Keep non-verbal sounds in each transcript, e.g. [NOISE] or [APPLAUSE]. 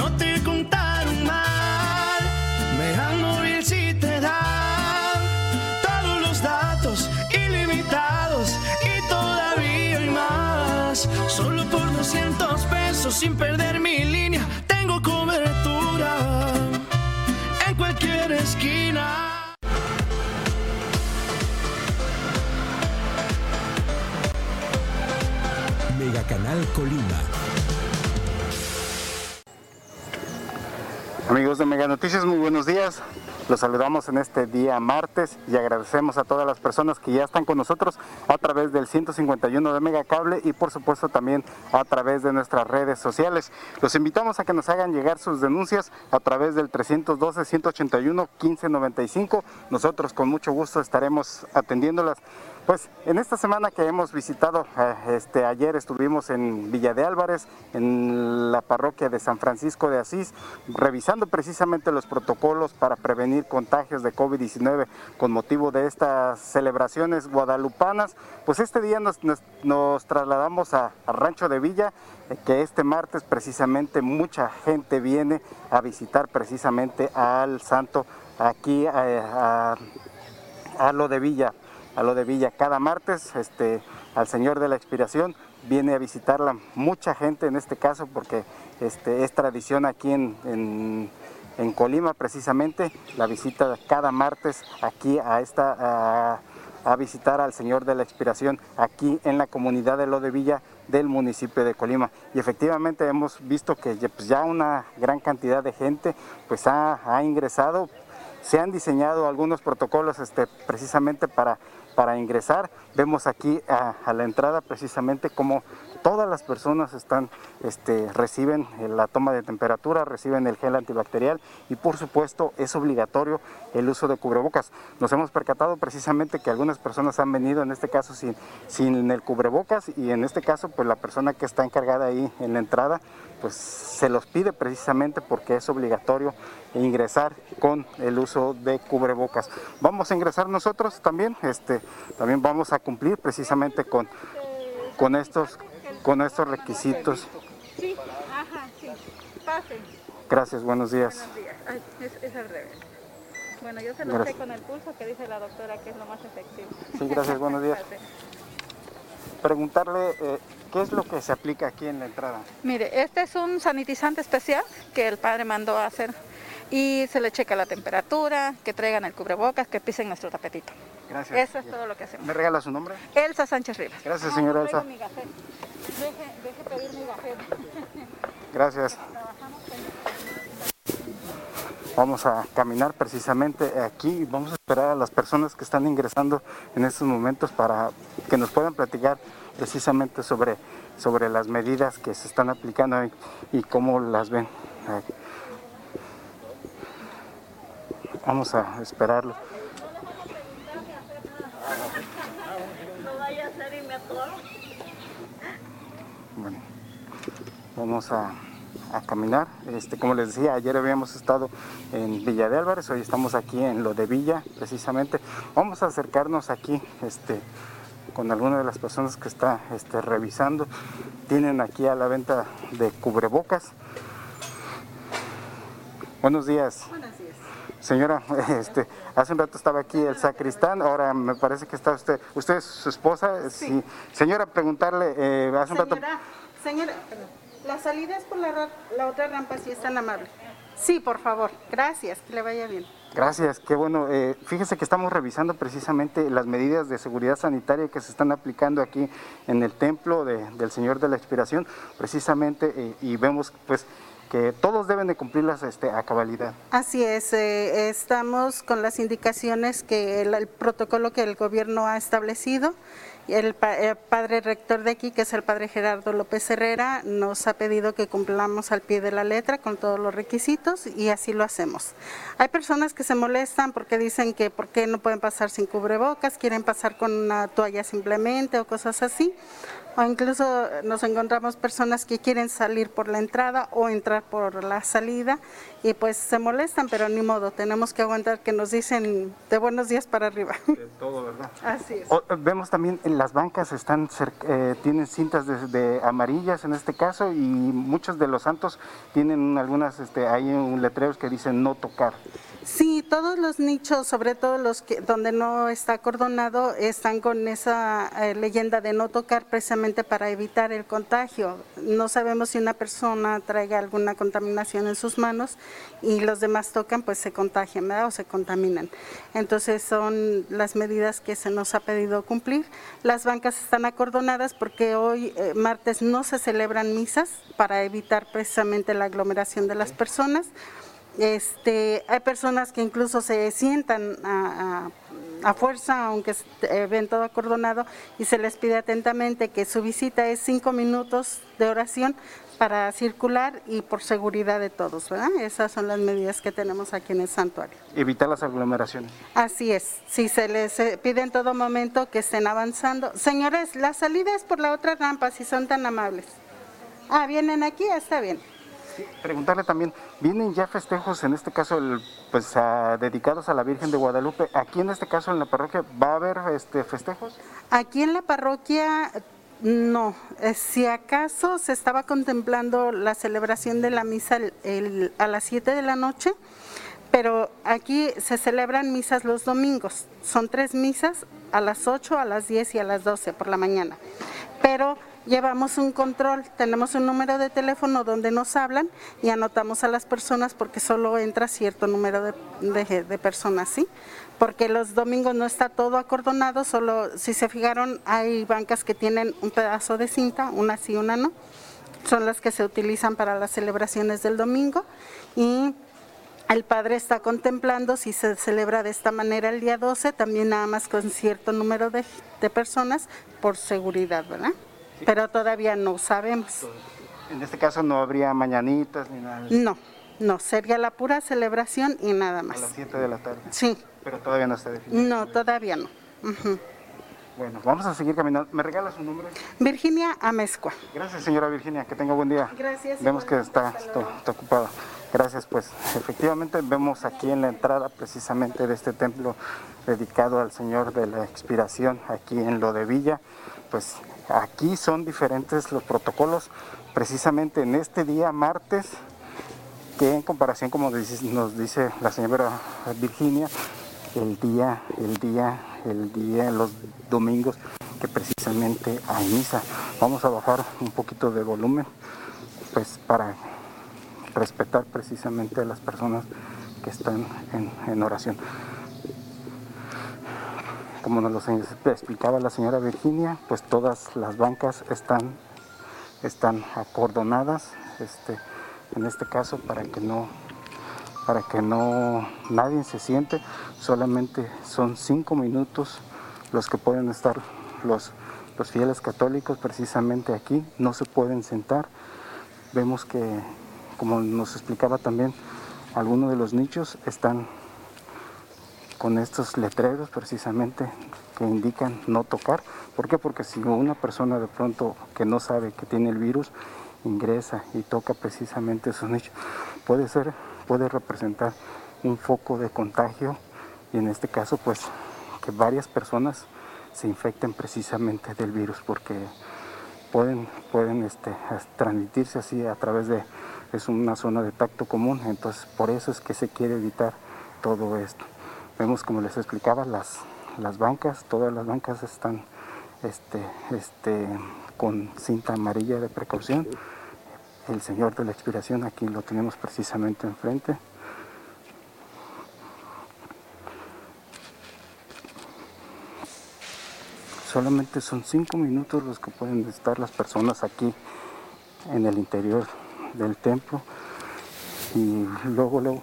no te contaron mal. Megan móvil si te da todos los datos ilimitados y todavía hay más. Solo por 200 pesos sin perder mi línea, tengo cobertura en cualquier esquina. Mega Canal Colima. Amigos de Mega Noticias, muy buenos días. Los saludamos en este día martes y agradecemos a todas las personas que ya están con nosotros a través del 151 de Mega Cable y por supuesto también a través de nuestras redes sociales. Los invitamos a que nos hagan llegar sus denuncias a través del 312-181-1595. Nosotros con mucho gusto estaremos atendiéndolas. Pues en esta semana que hemos visitado, eh, este, ayer estuvimos en Villa de Álvarez, en la parroquia de San Francisco de Asís, revisando precisamente los protocolos para prevenir contagios de COVID-19 con motivo de estas celebraciones guadalupanas. Pues este día nos, trasladamos a, Rancho de Villa, eh, que este martes precisamente mucha gente viene a visitar precisamente al santo aquí eh, a lo de Villa, a lo de Villa. Cada martes, este, al Señor de la Expiración viene a visitarla mucha gente en este caso porque este, es tradición aquí en, en- Colima precisamente la visita cada martes aquí a esta a, visitar al Señor de la Expiración aquí en la comunidad de Lo de Villa del municipio de Colima. Y efectivamente hemos visto que pues, ya una gran cantidad de gente pues ha, ha ingresado se han diseñado algunos protocolos este, precisamente para, para ingresar. Vemos aquí a, la entrada precisamente cómo todas las personas están, este, reciben eh, la toma de temperatura, reciben el gel antibacterial y por supuesto es obligatorio el uso de cubrebocas. Nos hemos percatado precisamente que algunas personas han venido en este caso sin, sin el cubrebocas y en este caso pues la persona que está encargada ahí en la entrada pues se los pide precisamente porque es obligatorio ingresar con el uso de cubrebocas. Vamos a ingresar nosotros también, este, también vamos a cumplir precisamente con, con estos, con estos requisitos. Sí, ajá, sí. Pase. Gracias, buenos días. Buenos días. Ay, es, es al revés. Bueno, yo se lo Gracias. sé con el pulso que dice la doctora que es lo más efectivo. Sí, gracias, buenos días. Preguntarle eh, qué es lo que se aplica aquí en la entrada. Mire, este es un sanitizante especial que el padre mandó a hacer y se le checa la temperatura, que traigan el cubrebocas, que pisen nuestro tapetito. Gracias. Eso es todo lo que hacemos. ¿Me regala su nombre? Elsa Sánchez Rivas. Gracias, señora Elsa. mi. Deje, deje pedir mi gafet. Gracias. Vamos a caminar precisamente aquí y vamos a esperar a las personas que están ingresando en estos momentos para que nos puedan platicar precisamente sobre, sobre las medidas que se están aplicando y, y cómo las ven. Vamos a esperarlo. Bueno, vamos a, a caminar. Este, como les decía, ayer habíamos estado en Villa de Álvarez, hoy estamos aquí en lo de Villa, precisamente. Vamos a acercarnos aquí este, con alguna de las personas que está este, revisando. Tienen aquí a la venta de cubrebocas. Buenos días. Buenos días. Señora, [LAUGHS] este, hace un rato estaba aquí el sacristán, ahora me parece que está usted, usted es su esposa, sí. Señora, preguntarle, eh, hace un rato, Señora, señora, perdón. La salida es por la, ra- la otra rampa, si es tan amable. Sí, por favor. Gracias, que le vaya bien. gracias, qué bueno. Eh, fíjese que estamos revisando precisamente las medidas de seguridad sanitaria que se están aplicando aquí en el templo de- del Señor de la Expiración, precisamente, eh, y vemos pues que todos deben de cumplirlas este, a cabalidad. Así es, eh, estamos con las indicaciones que el, el protocolo que el gobierno ha establecido. El, pa- el padre rector de aquí, que es el padre Gerardo López Herrera, nos ha pedido que cumplamos al pie de la letra con todos los requisitos y así lo hacemos. Hay personas que se molestan porque dicen que por qué no pueden pasar sin cubrebocas, quieren pasar con una toalla simplemente o cosas así. O incluso nos encontramos personas que quieren salir por la entrada o entrar por la salida y pues se molestan, pero ni modo, tenemos que aguantar que nos dicen de buenos días para arriba. De todo, ¿verdad? Así es. O- vemos también en las bancas están eh, tienen cintas de, de amarillas en este caso y muchos de los santos tienen algunas este hay un letreros que dicen no tocar. Sí, todos los nichos, sobre todo los que donde no está acordonado, están con esa eh, leyenda de no tocar precisamente para evitar el contagio. No sabemos si una persona traiga alguna contaminación en sus manos y los demás tocan, pues se contagian, ¿verdad? O se contaminan. Entonces son las medidas que se nos ha pedido cumplir. Las bancas están acordonadas porque hoy, eh, martes, no se celebran misas para evitar precisamente la aglomeración de las personas. Este, hay personas que incluso se sientan a, a- a fuerza, aunque eh, ven todo acordonado, y se les pide atentamente que su visita es cinco minutos de oración para circular y por seguridad de todos, ¿verdad? Esas son las medidas que tenemos aquí en el santuario. Evitar las aglomeraciones. Así es, si se les eh, pide en todo momento que estén avanzando. Señores, la salida es por la otra rampa, si son tan amables. Ah, ¿vienen aquí? Está bien. Preguntarle también, ¿vienen ya festejos, en este caso, el- pues dedicados a la Virgen de Guadalupe? Aquí en este caso, en la parroquia, ¿va a haber este festejos? Aquí en la parroquia, no. Eh, Si acaso se estaba contemplando la celebración de la misa el- a las 7 de la noche, pero aquí se celebran misas los domingos. Son tres misas, a las 8, a las 10 y a las 12 por la mañana. Pero llevamos un control, tenemos un número de teléfono donde nos hablan y anotamos a las personas porque solo entra cierto número de, de- de personas, ¿sí? Porque los domingos no está todo acordonado, solo si se fijaron hay bancas que tienen un pedazo de cinta, una sí, una no. Son las que se utilizan para las celebraciones del domingo y el padre está contemplando si se celebra de esta manera el día 12, también nada más con cierto número de, de personas por seguridad, ¿verdad? Pero todavía no sabemos. En este caso no habría mañanitas ni nada. No, no, sería la pura celebración y nada A más. las 7 de la tarde. Sí, Pero todavía no está definido. no, todavía no. Bueno, vamos a seguir caminando. ¿Me regala su nombre? Virginia Amezcua. Gracias, señora Virginia. Que tenga buen día. Gracias, Vemos que está, está, ocupada. Gracias, pues efectivamente vemos aquí en la entrada precisamente de este templo dedicado al Señor de la Expiración, aquí en lo de Villa, pues aquí son diferentes los protocolos, precisamente en este día martes, que en comparación, como nos dice la señora Virginia, el día, el día, el día, los domingos, que precisamente hay misa. Vamos a bajar un poquito de volumen, pues para respetar precisamente a las personas que están en, en oración. Como nos lo explicaba la señora Virginia, pues todas las bancas están, están acordonadas, este, en este caso para que no para que no nadie se siente, solamente son cinco minutos los que pueden estar los, los fieles católicos precisamente aquí, no se pueden sentar. Vemos que, como nos explicaba también, algunos de los nichos están con estos letreros precisamente que indican no tocar. ¿Por qué? Porque si una persona de pronto que no sabe que tiene el virus ingresa y toca precisamente esos nichos, puede ser, puede representar un foco de contagio y en este caso pues que varias personas se infecten precisamente del virus porque pueden, pueden este, transmitirse así a través de, es una zona de tacto común, entonces por eso es que se quiere evitar todo esto. Vemos como les explicaba, las, las bancas, todas las bancas están este, este, con cinta amarilla de precaución. El Señor de la Expiración, aquí lo tenemos precisamente enfrente. Solamente son cinco minutos los que pueden estar las personas aquí en el interior del templo y luego, luego,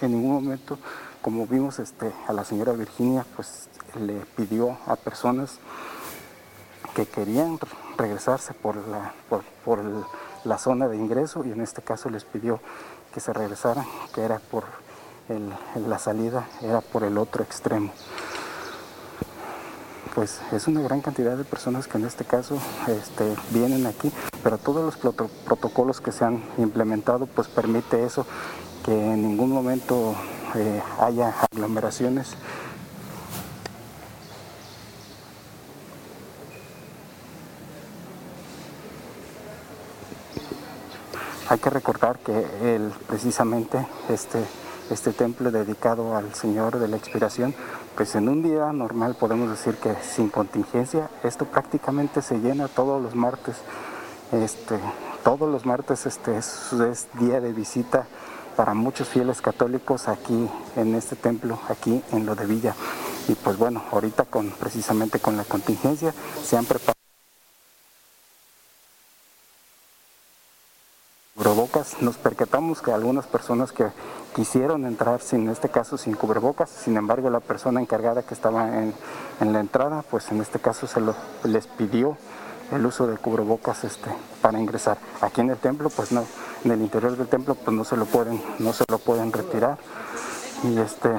en ningún momento, como vimos este, a la señora Virginia, pues le pidió a personas que querían re- regresarse por la, zona de ingreso y en este caso les pidió que se regresaran, que era por la salida, era por el otro extremo. pues es una gran cantidad de personas que en este caso este, vienen aquí, pero todos los protocolos que se han implementado pues permite eso, que en ningún momento eh, haya aglomeraciones. Hay que recordar que él precisamente este este templo dedicado al Señor de la Expiración, pues en un día normal podemos decir que sin contingencia, esto prácticamente se llena todos los martes. Este, todos los martes este es, día de visita para muchos fieles católicos aquí en este templo, aquí en lo de Villa. Y pues bueno, ahorita con precisamente con la contingencia se han preparado nos percatamos que algunas personas que quisieron entrar sin este caso sin cubrebocas, sin embargo la persona encargada que estaba en, la entrada, pues en este caso se lo, les pidió el uso de cubrebocas este, para ingresar. Aquí en el templo, pues no, en el interior del templo, pues no se lo pueden, no se lo pueden retirar. Y este,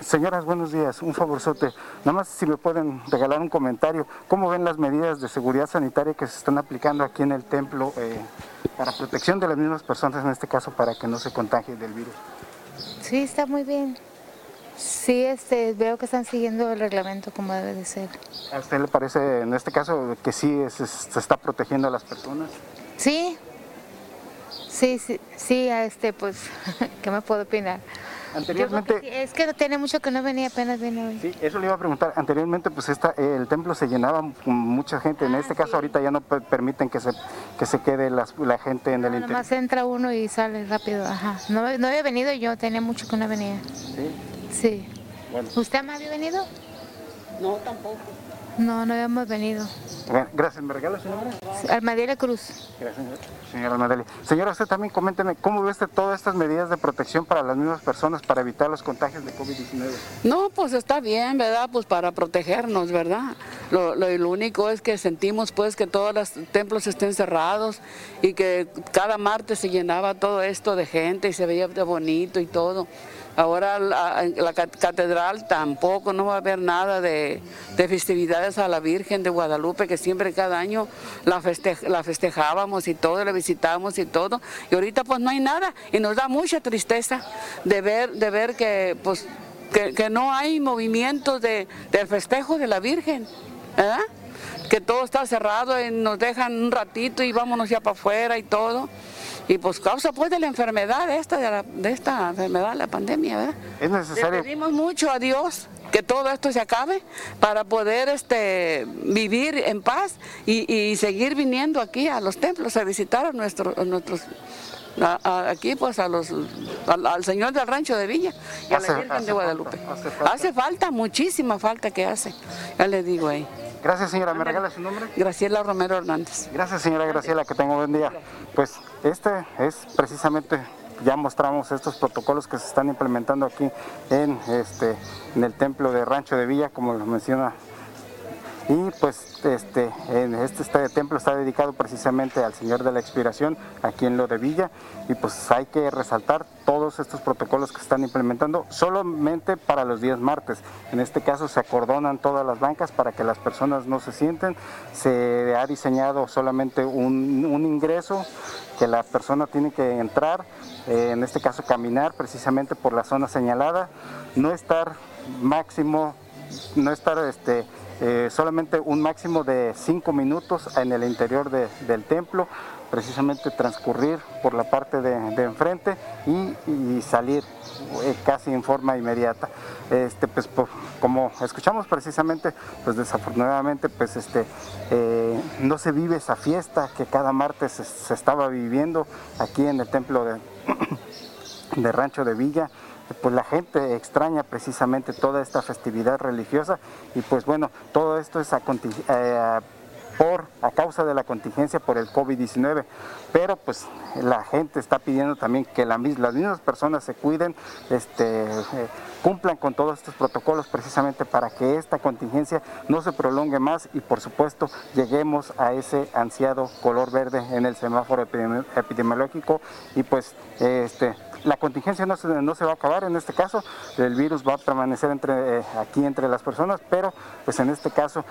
señoras, buenos días. Un favorzote. Nada más si me pueden regalar un comentario. ¿Cómo ven las medidas de seguridad sanitaria que se están aplicando aquí en el templo eh, para protección de las mismas personas, en este caso, para que no se contagien del virus? Sí, está muy bien. Sí, este, veo que están siguiendo el reglamento como debe de ser. ¿A usted le parece, en este caso, que sí se está protegiendo a las personas? Sí, sí, sí, sí, este, pues, [LAUGHS] ¿qué me puedo opinar? Anteriormente... es que tiene mucho que no venía, apenas viene hoy. Sí, eso le iba a preguntar. Anteriormente, pues esta, el templo se llenaba con mucha gente. En ah, este caso, ahorita ya no permiten que se, que se quede la gente en el interior. Nomás entra uno y sale rápido, ajá. No, no había venido yo, tenía mucho que no venía. ¿Sí? Sí. Bueno. ¿Usted me había venido? No, tampoco. No, no habíamos venido. Gracias. ¿Me regala su nombre? Armadillo Cruz. Gracias, señora Armadillo. Señora, usted también coménteme, ¿cómo ve todas estas medidas de protección para las mismas personas para evitar los contagios de COVID-19? No, pues está bien, ¿verdad? Pues para protegernos, ¿verdad? Lo, lo, único es que sentimos pues que todos los templos estén cerrados y que cada martes se llenaba todo esto de gente y se veía de bonito y todo. Ahora la, la catedral tampoco, no va a haber nada de, festividades a la Virgen de Guadalupe, que siempre cada año la, festejábamos y todo, la visitábamos y todo. Y ahorita pues no hay nada y nos da mucha tristeza de ver, de ver que pues que, no hay movimiento de, del festejo de la Virgen, ¿verdad? que todo está cerrado y nos dejan un ratito y vámonos ya para afuera y todo. Y pues causa pues de la enfermedad esta, de, de esta enfermedad, la pandemia, ¿verdad? Es necesario. Le pedimos mucho a Dios que todo esto se acabe para poder este, vivir en paz y, seguir viniendo aquí a los templos a visitar a, nuestros nuestros aquí pues a los al, Señor del Rancho de Villa y a la Virgen de Guadalupe. hace, falta. hace, falta. muchísima falta que hace, ya le digo ahí. Gracias señora, ¿me regala su nombre? Graciela Romero Hernández. Gracias señora Graciela, que tenga un buen día. Pues este es precisamente ya mostramos estos protocolos que se están implementando aquí en este en el templo de Rancho de Villa, como lo menciona y pues este, este, este, templo está dedicado precisamente al Señor de la Expiración aquí en lo de Villa y pues hay que resaltar todos estos protocolos que están implementando solamente para los días martes. En este caso se acordonan todas las bancas para que las personas no se sienten. Se ha diseñado solamente un, ingreso que la persona tiene que entrar, eh, en este caso caminar precisamente por la zona señalada, no estar máximo, no estar este, eh, solamente un máximo de cinco minutos en el interior del templo, precisamente transcurrir por la parte de, enfrente y, salir eh, casi en forma inmediata. Este, pues, como escuchamos precisamente, pues desafortunadamente pues, este, eh, no se vive esa fiesta que cada martes se, estaba viviendo aquí en el templo de, [CLEARS THROAT] de Rancho de Villa pues la gente extraña precisamente toda esta festividad religiosa y pues bueno, todo esto es a, eh, por, a causa de la contingencia por el COVID-19. Pero pues la gente está pidiendo también que las mismas personas se cuiden, este, eh, cumplan con todos estos protocolos precisamente para que esta contingencia no se prolongue más y por supuesto lleguemos a ese ansiado color verde en el semáforo epidemiológico y pues este, la contingencia no se, no se va a acabar en este caso, el virus va a permanecer entre, eh, aquí entre las personas, pero pues en este caso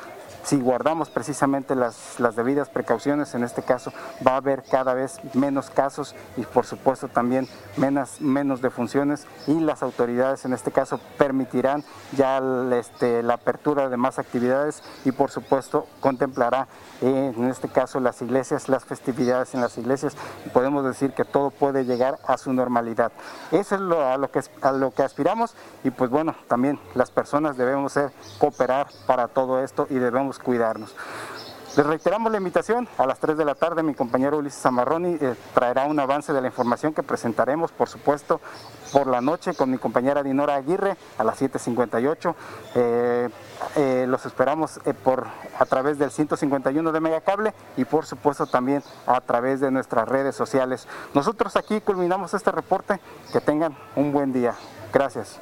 si guardamos precisamente las, debidas precauciones, en este caso va a haber cada vez menos casos y por supuesto también menos, menos defunciones y las autoridades en este caso permitirán ya este, la apertura de más actividades y por supuesto contemplará eh, en este caso las iglesias, las festividades en las iglesias y podemos decir que todo puede llegar a su normalidad. Eso es lo, a, lo que, a lo que aspiramos y pues bueno, también las personas debemos cooperar para todo esto y debemos cuidarnos. Les reiteramos la invitación. A las 3 de la tarde mi compañero Ulises Zamarroni eh, traerá un avance de la información que presentaremos, por supuesto, por la noche con mi compañera Dinora Aguirre a las 7.58. Eh, eh, los esperamos por, a través del 151 de Megacable y por supuesto también a través de nuestras redes sociales. Nosotros aquí culminamos este reporte. Que tengan un buen día. Gracias.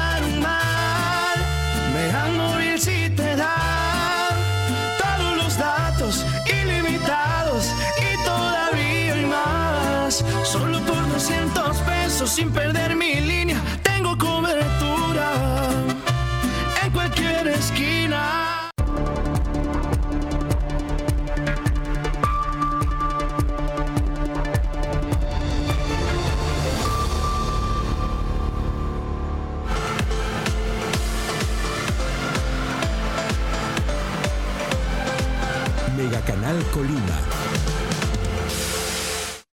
Solo por 200 pesos sin perder mi línea, tengo cobertura en cualquier esquina. Mega Canal Colima.